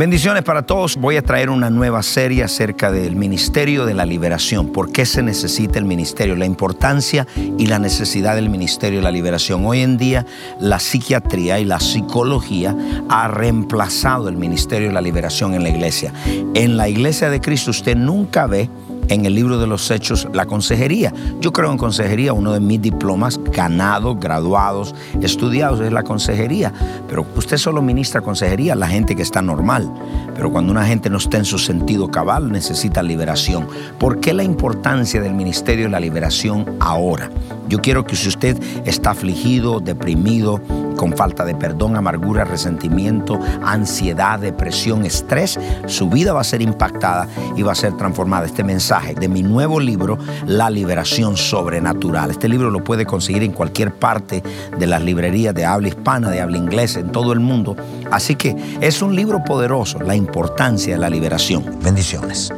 Bendiciones para todos. Voy a traer una nueva serie acerca del Ministerio de la Liberación. ¿Por qué se necesita el ministerio? La importancia y la necesidad del Ministerio de la Liberación. Hoy en día la psiquiatría y la psicología ha reemplazado el Ministerio de la Liberación en la iglesia. En la iglesia de Cristo usted nunca ve en el libro de los hechos la consejería. Yo creo en consejería, uno de mis diplomas ganados, graduados, estudiados es la consejería. Pero usted solo ministra consejería a la gente que está normal. Pero cuando una gente no está en su sentido cabal, necesita liberación. ¿Por qué la importancia del ministerio de la liberación ahora? Yo quiero que si usted está afligido, deprimido, con falta de perdón, amargura, resentimiento, ansiedad, depresión, estrés, su vida va a ser impactada y va a ser transformada. Este mensaje de mi nuevo libro, La Liberación Sobrenatural. Este libro lo puede conseguir en cualquier parte de las librerías de habla hispana, de habla inglesa, en todo el mundo. Así que es un libro poderoso, la importancia de la liberación. Bendiciones.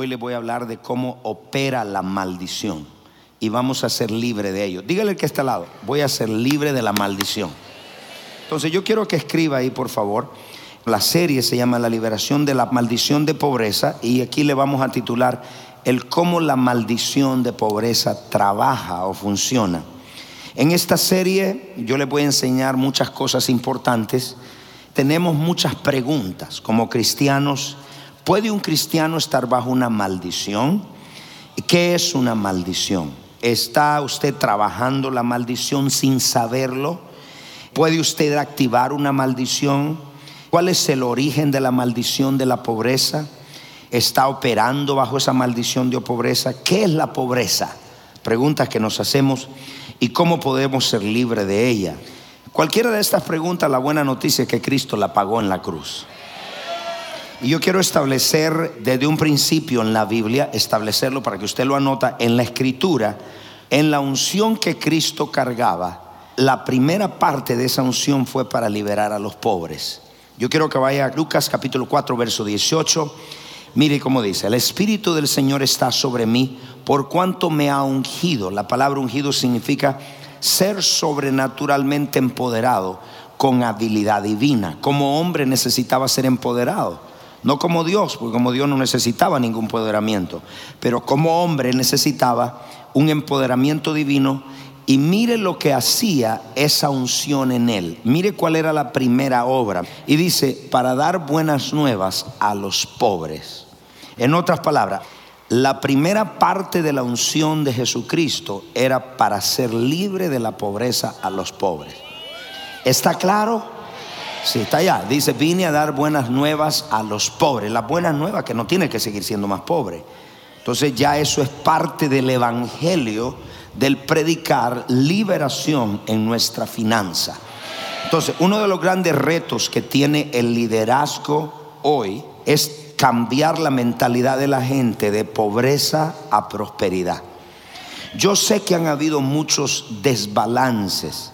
Hoy les voy a hablar de cómo opera la maldición y vamos a ser libre de ello. Dígale que está al lado, voy a ser libre de la maldición. Entonces yo quiero que escriba ahí, por favor. La serie se llama La liberación de la maldición de pobreza y aquí le vamos a titular el cómo la maldición de pobreza trabaja o funciona. En esta serie yo les voy a enseñar muchas cosas importantes. Tenemos muchas preguntas como cristianos ¿Puede un cristiano estar bajo una maldición? ¿Qué es una maldición? ¿Está usted trabajando la maldición sin saberlo? ¿Puede usted activar una maldición? ¿Cuál es el origen de la maldición de la pobreza? ¿Está operando bajo esa maldición de pobreza? ¿Qué es la pobreza? Preguntas que nos hacemos y cómo podemos ser libres de ella. Cualquiera de estas preguntas, la buena noticia es que Cristo la pagó en la cruz. Y yo quiero establecer desde un principio en la Biblia, establecerlo para que usted lo anota en la escritura, en la unción que Cristo cargaba, la primera parte de esa unción fue para liberar a los pobres. Yo quiero que vaya a Lucas capítulo 4, verso 18. Mire cómo dice, el Espíritu del Señor está sobre mí por cuanto me ha ungido. La palabra ungido significa ser sobrenaturalmente empoderado con habilidad divina. Como hombre necesitaba ser empoderado. No como Dios, porque como Dios no necesitaba ningún empoderamiento, pero como hombre necesitaba un empoderamiento divino y mire lo que hacía esa unción en él. Mire cuál era la primera obra. Y dice, para dar buenas nuevas a los pobres. En otras palabras, la primera parte de la unción de Jesucristo era para ser libre de la pobreza a los pobres. ¿Está claro? Sí, está allá. Dice, vine a dar buenas nuevas a los pobres. Las buenas nuevas que no tiene que seguir siendo más pobre. Entonces ya eso es parte del evangelio del predicar liberación en nuestra finanza. Entonces, uno de los grandes retos que tiene el liderazgo hoy es cambiar la mentalidad de la gente de pobreza a prosperidad. Yo sé que han habido muchos desbalances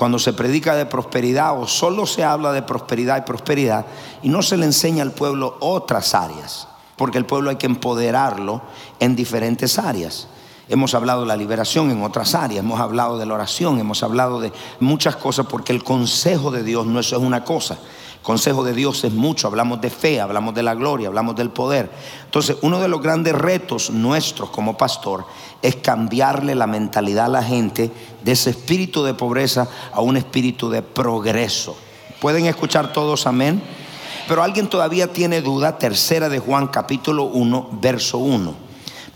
cuando se predica de prosperidad o solo se habla de prosperidad y prosperidad y no se le enseña al pueblo otras áreas, porque el pueblo hay que empoderarlo en diferentes áreas. Hemos hablado de la liberación en otras áreas, hemos hablado de la oración, hemos hablado de muchas cosas porque el consejo de Dios no es una cosa. Consejo de Dios es mucho, hablamos de fe, hablamos de la gloria, hablamos del poder. Entonces, uno de los grandes retos nuestros como pastor es cambiarle la mentalidad a la gente de ese espíritu de pobreza a un espíritu de progreso. ¿Pueden escuchar todos amén? Pero alguien todavía tiene duda, tercera de Juan capítulo 1, verso 1.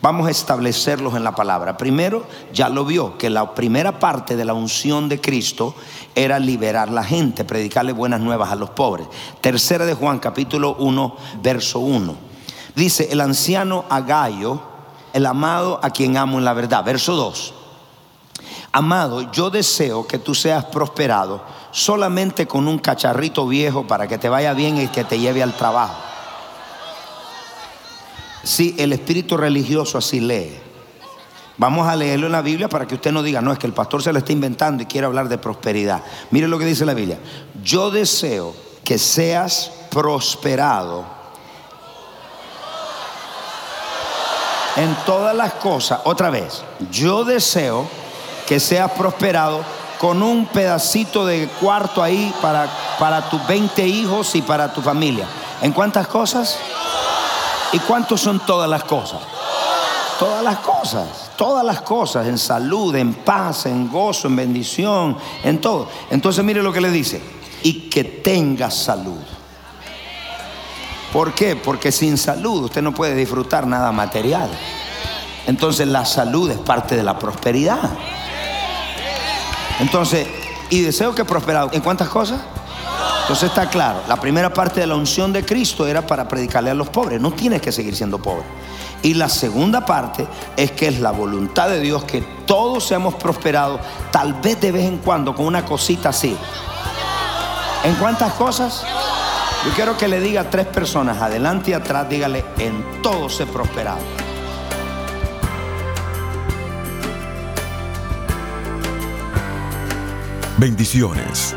Vamos a establecerlos en la palabra. Primero, ya lo vio, que la primera parte de la unción de Cristo era liberar la gente, predicarle buenas nuevas a los pobres. Tercera de Juan, capítulo 1, verso 1. Dice, el anciano Agallo, el amado a quien amo en la verdad. Verso 2. Amado, yo deseo que tú seas prosperado solamente con un cacharrito viejo para que te vaya bien y que te lleve al trabajo. Si el espíritu religioso así lee. Vamos a leerlo en la Biblia para que usted no diga, no, es que el pastor se lo está inventando y quiere hablar de prosperidad. Mire lo que dice la Biblia. Yo deseo que seas prosperado en todas las cosas. Otra vez, yo deseo que seas prosperado con un pedacito de cuarto ahí para, para tus 20 hijos y para tu familia. ¿En cuántas cosas? ¿Y cuántos son todas las cosas? Todas las cosas, todas las cosas, en salud, en paz, en gozo, en bendición, en todo. Entonces mire lo que le dice, y que tenga salud. ¿Por qué? Porque sin salud usted no puede disfrutar nada material. Entonces la salud es parte de la prosperidad. Entonces, y deseo que prosperado. ¿En cuántas cosas? Entonces está claro, la primera parte de la unción de Cristo era para predicarle a los pobres, no tienes que seguir siendo pobre. Y la segunda parte es que es la voluntad de Dios que todos seamos prosperados, tal vez de vez en cuando con una cosita así. ¿En cuántas cosas? Yo quiero que le diga a tres personas, adelante y atrás, dígale, en todo se prosperado. Bendiciones.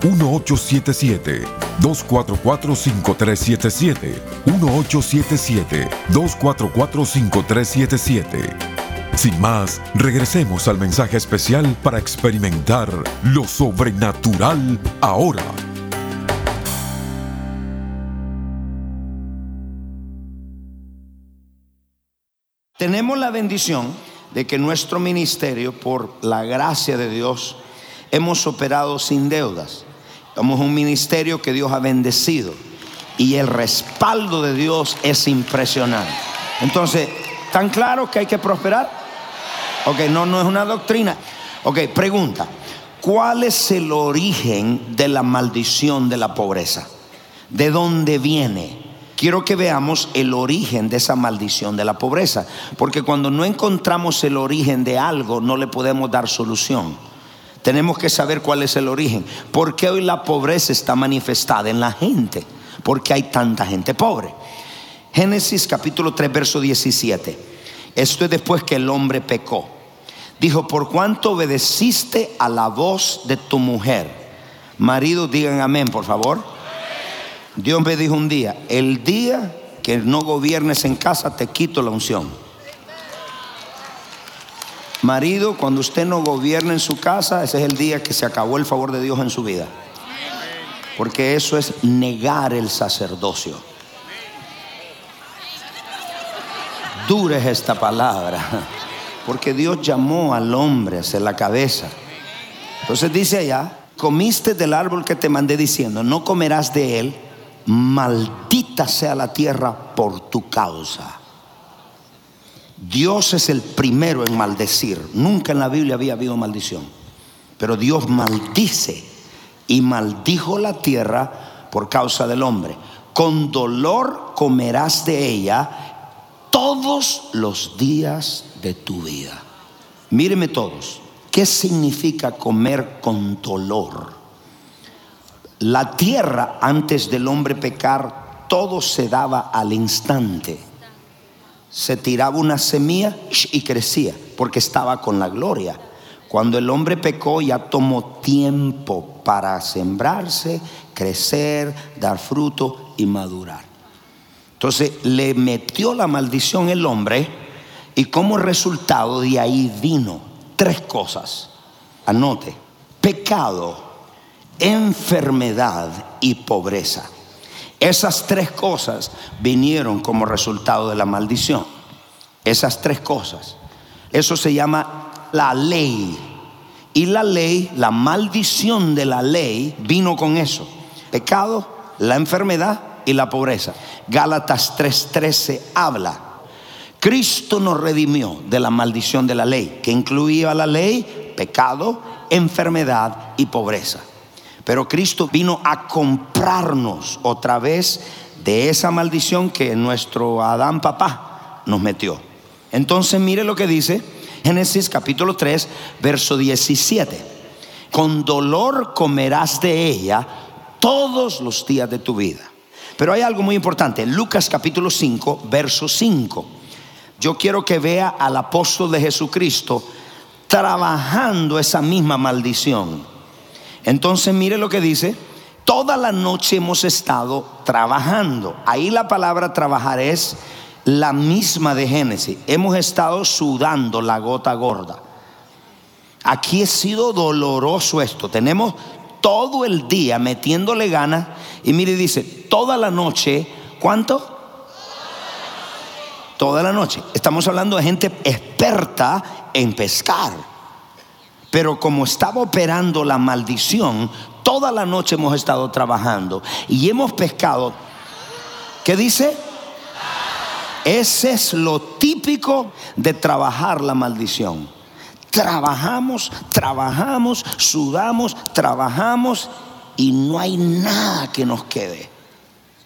1877-244-5377. 1877-244-5377. Sin más, regresemos al mensaje especial para experimentar lo sobrenatural ahora. Tenemos la bendición de que nuestro ministerio, por la gracia de Dios, hemos operado sin deudas. Somos un ministerio que Dios ha bendecido y el respaldo de Dios es impresionante. Entonces, ¿tan claro que hay que prosperar? Ok, no, no es una doctrina. Ok, pregunta, ¿cuál es el origen de la maldición de la pobreza? ¿De dónde viene? Quiero que veamos el origen de esa maldición de la pobreza, porque cuando no encontramos el origen de algo, no le podemos dar solución. Tenemos que saber cuál es el origen. ¿Por qué hoy la pobreza está manifestada en la gente? ¿Por qué hay tanta gente pobre? Génesis capítulo 3, verso 17. Esto es después que el hombre pecó. Dijo, por cuanto obedeciste a la voz de tu mujer. Marido, digan amén, por favor. Dios me dijo un día, el día que no gobiernes en casa, te quito la unción. Marido, cuando usted no gobierna en su casa, ese es el día que se acabó el favor de Dios en su vida. Porque eso es negar el sacerdocio. Dura es esta palabra. Porque Dios llamó al hombre a ser la cabeza. Entonces dice allá, comiste del árbol que te mandé diciendo, no comerás de él, maldita sea la tierra por tu causa. Dios es el primero en maldecir. Nunca en la Biblia había habido maldición. Pero Dios maldice y maldijo la tierra por causa del hombre. Con dolor comerás de ella todos los días de tu vida. Míreme todos. ¿Qué significa comer con dolor? La tierra antes del hombre pecar, todo se daba al instante. Se tiraba una semilla y crecía porque estaba con la gloria. Cuando el hombre pecó ya tomó tiempo para sembrarse, crecer, dar fruto y madurar. Entonces le metió la maldición el hombre y como resultado de ahí vino tres cosas. Anote, pecado, enfermedad y pobreza. Esas tres cosas vinieron como resultado de la maldición. Esas tres cosas. Eso se llama la ley. Y la ley, la maldición de la ley vino con eso. Pecado, la enfermedad y la pobreza. Gálatas 3:13 habla. Cristo nos redimió de la maldición de la ley, que incluía la ley, pecado, enfermedad y pobreza. Pero Cristo vino a comprarnos otra vez de esa maldición que nuestro Adán papá nos metió. Entonces mire lo que dice Génesis capítulo 3, verso 17. Con dolor comerás de ella todos los días de tu vida. Pero hay algo muy importante. Lucas capítulo 5, verso 5. Yo quiero que vea al apóstol de Jesucristo trabajando esa misma maldición. Entonces mire lo que dice. Toda la noche hemos estado trabajando. Ahí la palabra trabajar es la misma de Génesis. Hemos estado sudando la gota gorda. Aquí ha sido doloroso esto. Tenemos todo el día metiéndole ganas. Y mire, dice, toda la noche, ¿cuánto? Toda la noche. Estamos hablando de gente experta en pescar. Pero como estaba operando la maldición, toda la noche hemos estado trabajando y hemos pescado. ¿Qué dice? Ese es lo típico de trabajar la maldición. Trabajamos, trabajamos, sudamos, trabajamos y no hay nada que nos quede.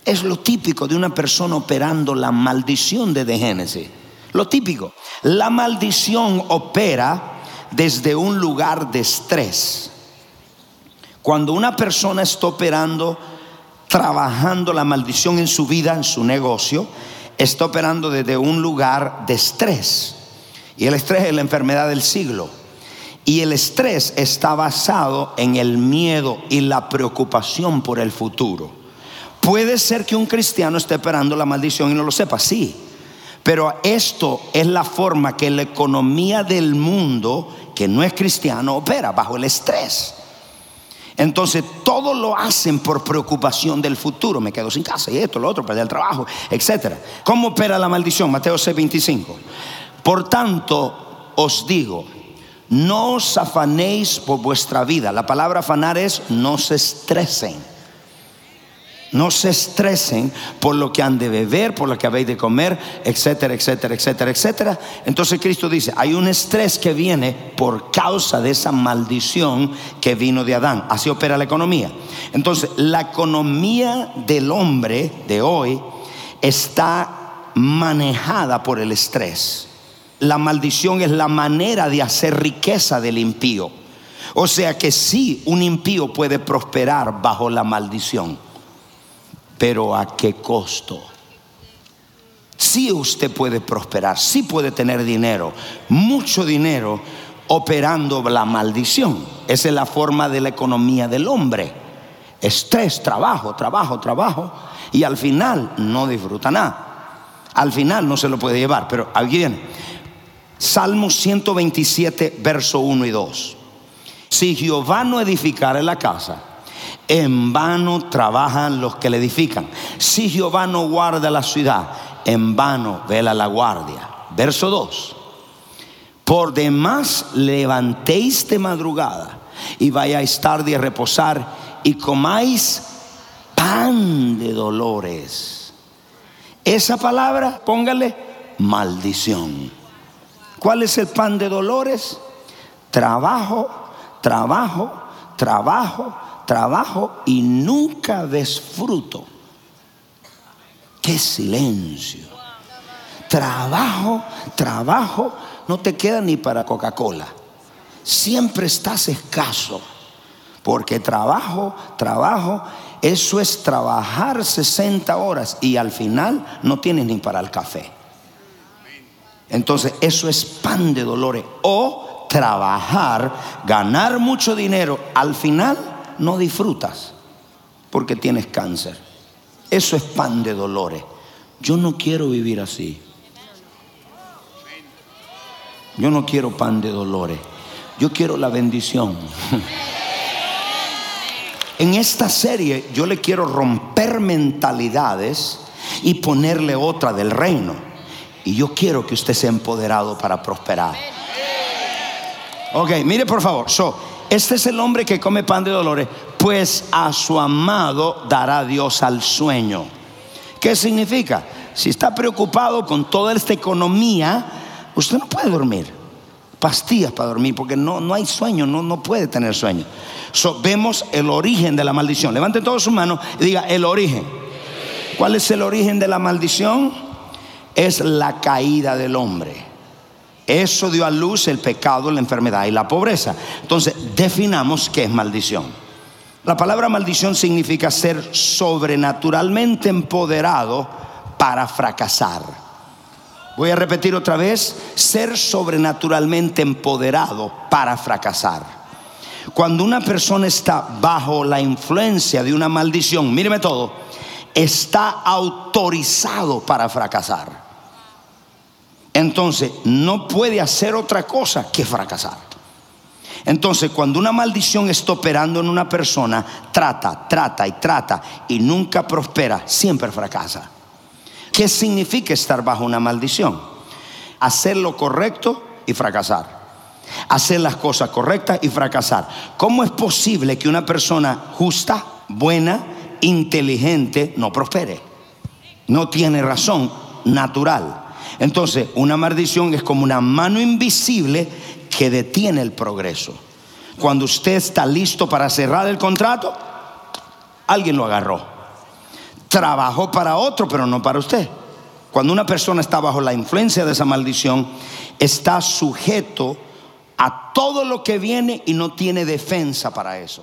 Es lo típico de una persona operando la maldición de Génesis. Lo típico. La maldición opera desde un lugar de estrés. Cuando una persona está operando, trabajando la maldición en su vida, en su negocio, está operando desde un lugar de estrés. Y el estrés es la enfermedad del siglo. Y el estrés está basado en el miedo y la preocupación por el futuro. Puede ser que un cristiano esté operando la maldición y no lo sepa, sí. Pero esto es la forma que la economía del mundo, que no es cristiano, opera bajo el estrés. Entonces todo lo hacen por preocupación del futuro. Me quedo sin casa y esto, lo otro, perder el trabajo, etc. ¿Cómo opera la maldición? Mateo 6:25. Por tanto, os digo, no os afanéis por vuestra vida. La palabra afanar es no se estresen. No se estresen por lo que han de beber, por lo que habéis de comer, etcétera, etcétera, etcétera, etcétera. Entonces Cristo dice, hay un estrés que viene por causa de esa maldición que vino de Adán. Así opera la economía. Entonces, la economía del hombre de hoy está manejada por el estrés. La maldición es la manera de hacer riqueza del impío. O sea que sí, un impío puede prosperar bajo la maldición pero ¿a qué costo? Sí usted puede prosperar, sí puede tener dinero, mucho dinero, operando la maldición. Esa es la forma de la economía del hombre. Estrés, trabajo, trabajo, trabajo, y al final no disfruta nada. Al final no se lo puede llevar, pero aquí viene. Salmo 127, verso 1 y 2. Si Jehová no edificara la casa, en vano trabajan los que le edifican. Si Jehová no guarda la ciudad, en vano vela la guardia. Verso 2. Por demás levantéis de madrugada y vayáis tarde a reposar y comáis pan de dolores. Esa palabra, póngale maldición. ¿Cuál es el pan de dolores? Trabajo, trabajo, trabajo, trabajo y nunca ves fruto. Qué silencio. Trabajo, trabajo, no te queda ni para Coca-Cola. siempre estás escaso. Porque trabajo, trabajo, eso es trabajar 60 horas y al final no tienes ni para el café. Entonces, eso es pan de dolores. O trabajar, ganar mucho dinero, al final no disfrutas porque tienes cáncer. Eso es pan de dolores. Yo no quiero vivir así. Yo no quiero pan de dolores. Yo quiero la bendición. En esta serie yo le quiero romper mentalidades y ponerle otra del reino. Y yo quiero que usted sea empoderado para prosperar. Ok, mire por favor. Este es el hombre que come pan de dolores, pues a su amado dará Dios al sueño. ¿Qué significa? Si está preocupado con toda esta economía, usted no puede dormir pastillas para dormir porque no, no hay sueño, no, no puede tener sueño. vemos el origen de la maldición. Levanten todos sus manos y diga el origen. ¿Cuál es el origen de la maldición? Es la caída del hombre. Eso dio a luz el pecado, la enfermedad y la pobreza. Entonces, definamos qué es maldición. La palabra maldición significa ser sobrenaturalmente empoderado para fracasar. Voy a repetir otra vez, ser sobrenaturalmente empoderado para fracasar. Cuando una persona está bajo la influencia de una maldición, míreme todo, está autorizado para fracasar. Entonces, no puede hacer otra cosa que fracasar. Entonces, cuando una maldición está operando en una persona, trata, trata y trata y nunca prospera, siempre fracasa. ¿Qué significa estar bajo una maldición? Hacer lo correcto y fracasar. Hacer las cosas correctas y fracasar. ¿Cómo es posible que una persona justa, buena, inteligente no prospere? No tiene razón natural. Entonces, una maldición es como una mano invisible que detiene el progreso. Cuando usted está listo para cerrar el contrato, alguien lo agarró trabajó para otro, pero no para usted. Cuando una persona está bajo la influencia de esa maldición, está sujeto a todo lo que viene y no tiene defensa para eso.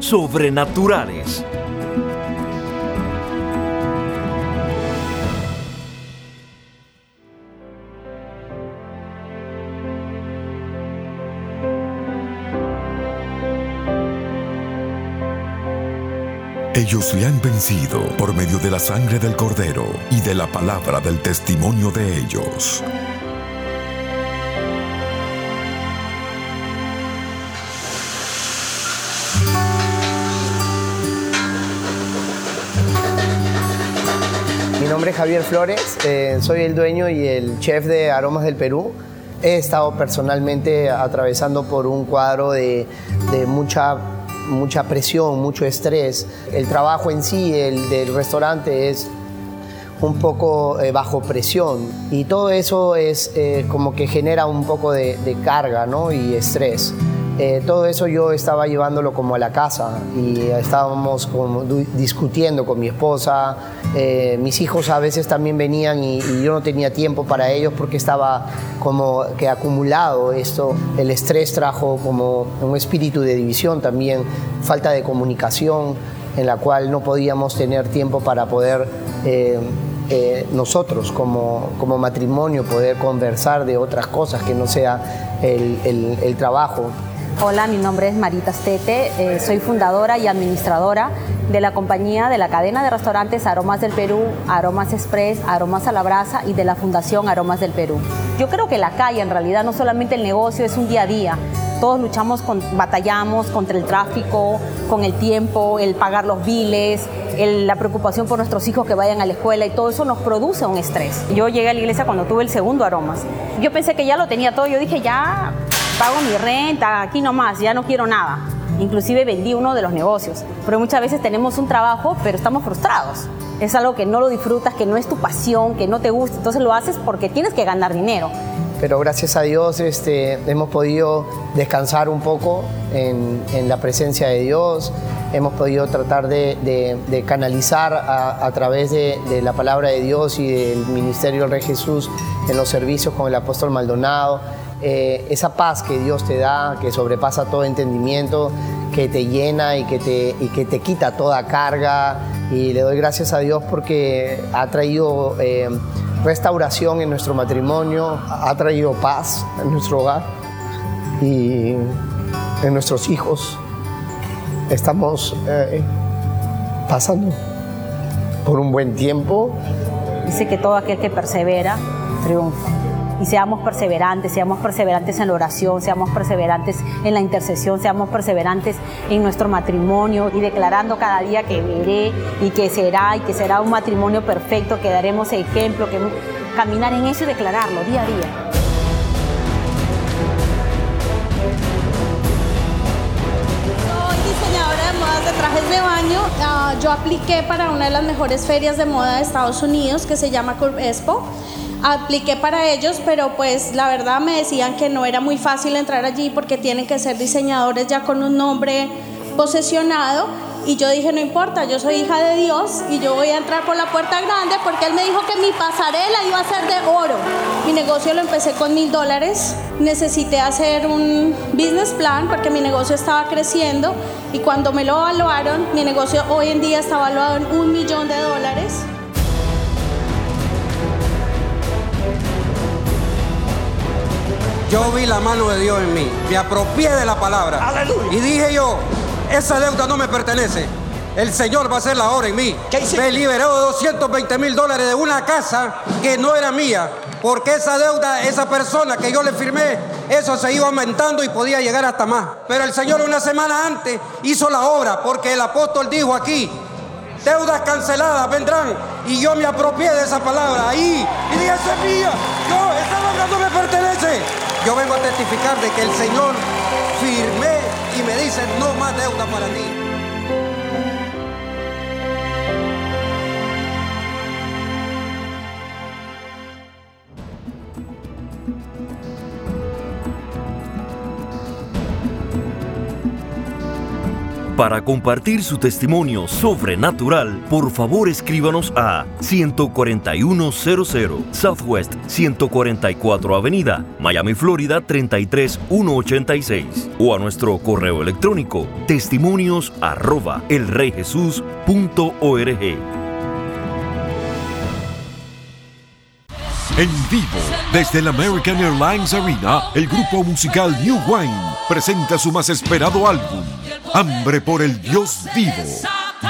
sobrenaturales. Ellos le han vencido por medio de la sangre del cordero y de la palabra del testimonio de ellos. Nombre es Javier Flores, eh, soy el dueño y el chef de Aromas del Perú. He estado personalmente atravesando por un cuadro de, mucha, mucha presión, mucho estrés. El trabajo en sí, el del restaurante, es un poco eh, bajo presión y todo eso es eh, como que genera un poco de, carga ¿no? y estrés. Eh, todo eso yo estaba llevándolo como a la casa y estábamos como discutiendo con mi esposa. Eh, mis hijos a veces también venían y, yo no tenía tiempo para ellos porque estaba como que acumulado esto. El estrés trajo como un espíritu de división también, falta de comunicación en la cual no podíamos tener tiempo para poder eh, eh, nosotros como, como, matrimonio poder conversar de otras cosas que no sea el, el, trabajo. Hola, mi nombre es Marita Stete, eh, soy fundadora y administradora de la compañía de la cadena de restaurantes Aromas del Perú, Aromas Express, Aromas a la Brasa y de la Fundación Aromas del Perú. Yo creo que la calle en realidad no solamente el negocio es un día a día, todos luchamos, con, batallamos contra el tráfico, con el tiempo, el pagar los biles, la preocupación por nuestros hijos que vayan a la escuela y todo eso nos produce un estrés. Yo llegué a la iglesia cuando tuve el segundo aromas. Yo pensé que ya lo tenía todo, yo dije ya pago mi renta, aquí nomás, ya no quiero nada. Inclusive vendí uno de los negocios. Pero muchas veces tenemos un trabajo, pero estamos frustrados. Es algo que no lo disfrutas, que no es tu pasión, que no te gusta. Entonces lo haces porque tienes que ganar dinero pero gracias a Dios este, hemos podido descansar un poco en, la presencia de Dios, hemos podido tratar de, canalizar a, través de, la palabra de Dios y del ministerio del Rey Jesús en los servicios con el apóstol Maldonado, eh, esa paz que Dios te da, que sobrepasa todo entendimiento, que te llena y que te, y que te quita toda carga. Y le doy gracias a Dios porque ha traído... Eh, restauración en nuestro matrimonio, ha traído paz en nuestro hogar y en nuestros hijos. Estamos eh, pasando por un buen tiempo. Dice que todo aquel que persevera triunfa y seamos perseverantes, seamos perseverantes en la oración, seamos perseverantes en la intercesión, seamos perseverantes en nuestro matrimonio y declarando cada día que veré y que será y que será un matrimonio perfecto, que daremos ejemplo, que caminar en eso y declararlo día a día. Diseñadora de modas de trajes de baño. Ah, yo apliqué para una de las mejores ferias de moda de Estados Unidos que se llama Curve Expo apliqué para ellos, pero pues la verdad me decían que no era muy fácil entrar allí porque tienen que ser diseñadores ya con un nombre posesionado. Y yo dije, no importa, yo soy hija de Dios y yo voy a entrar por la puerta grande porque Él me dijo que mi pasarela iba a ser de oro. Mi negocio lo empecé con mil dólares. Necesité hacer un business plan porque mi negocio estaba creciendo y cuando me lo evaluaron, mi negocio hoy en día está evaluado en un millón de dólares. Yo vi la mano de Dios en mí, me apropié de la palabra. Y dije yo, esa deuda no me pertenece. El Señor va a hacer la obra en mí. Me liberó de 220 mil dólares de una casa que no era mía. Porque esa deuda, esa persona que yo le firmé, eso se iba aumentando y podía llegar hasta más. Pero el Señor una semana antes hizo la obra porque el apóstol dijo aquí, deudas canceladas vendrán. Y yo me apropié de esa palabra ahí. Y dije, esa es mía. No, esa deuda no me pertenece. Yo vengo a testificar de que el Señor firmé y me dice, no más deuda para ti. Para compartir su testimonio sobrenatural, por favor escríbanos a 14100 Southwest 144 Avenida, Miami, Florida 33186 o a nuestro correo electrónico testimonios. En vivo, desde el American Airlines Arena, el grupo musical New Wine presenta su más esperado álbum Hambre por el Dios vivo.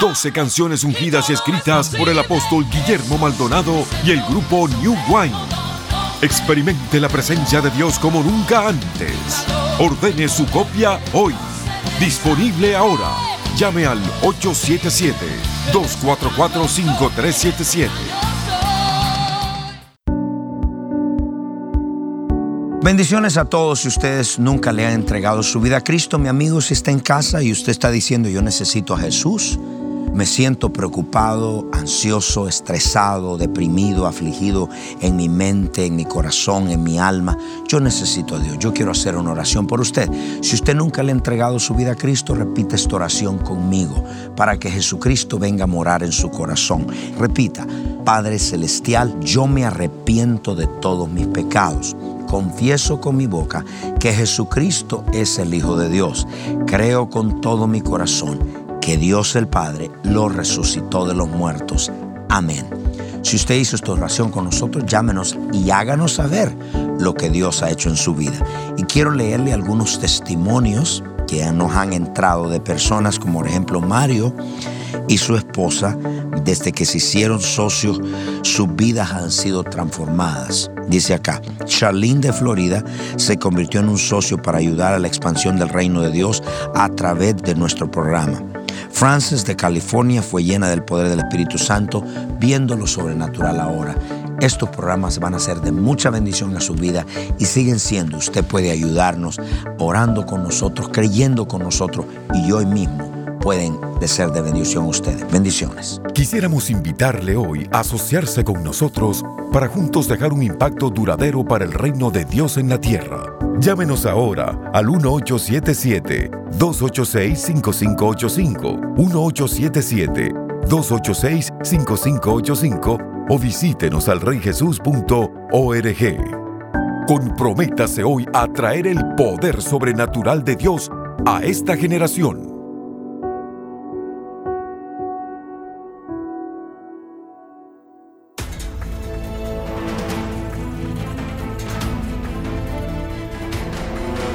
12 canciones ungidas y escritas por el apóstol Guillermo Maldonado y el grupo New Wine. Experimente la presencia de Dios como nunca antes. Ordene su copia hoy. Disponible ahora. Llame al 877-244-5377. Bendiciones a todos si ustedes nunca le han entregado su vida a Cristo. Mi amigo, si está en casa y usted está diciendo yo necesito a Jesús, Me siento preocupado, ansioso, estresado, deprimido, afligido en mi mente, en mi corazón, en mi alma. Yo necesito a Dios. Yo quiero hacer una oración por usted. Si usted nunca le ha entregado su vida a Cristo, repite esta oración conmigo para que Jesucristo venga a morar en su corazón. Repita, Padre Celestial, yo me arrepiento de todos mis pecados confieso con mi boca que Jesucristo es el Hijo de Dios. Creo con todo mi corazón que Dios el Padre lo resucitó de los muertos. Amén. Si usted hizo esta oración con nosotros, llámenos y háganos saber lo que Dios ha hecho en su vida. Y quiero leerle algunos testimonios que nos han entrado de personas como por ejemplo Mario y su esposa, desde que se hicieron socios, sus vidas han sido transformadas. Dice acá, Charlene de Florida se convirtió en un socio para ayudar a la expansión del reino de Dios a través de nuestro programa. Frances de California fue llena del poder del Espíritu Santo, viendo lo sobrenatural ahora. Estos programas van a ser de mucha bendición a su vida y siguen siendo. Usted puede ayudarnos orando con nosotros, creyendo con nosotros y hoy mismo pueden de ser de bendición ustedes. Bendiciones. Quisiéramos invitarle hoy a asociarse con nosotros para juntos dejar un impacto duradero para el reino de Dios en la tierra. Llámenos ahora al 1877-286-5585, 1877-286-5585 o visítenos al reyjesus.org. Comprométase hoy a traer el poder sobrenatural de Dios a esta generación.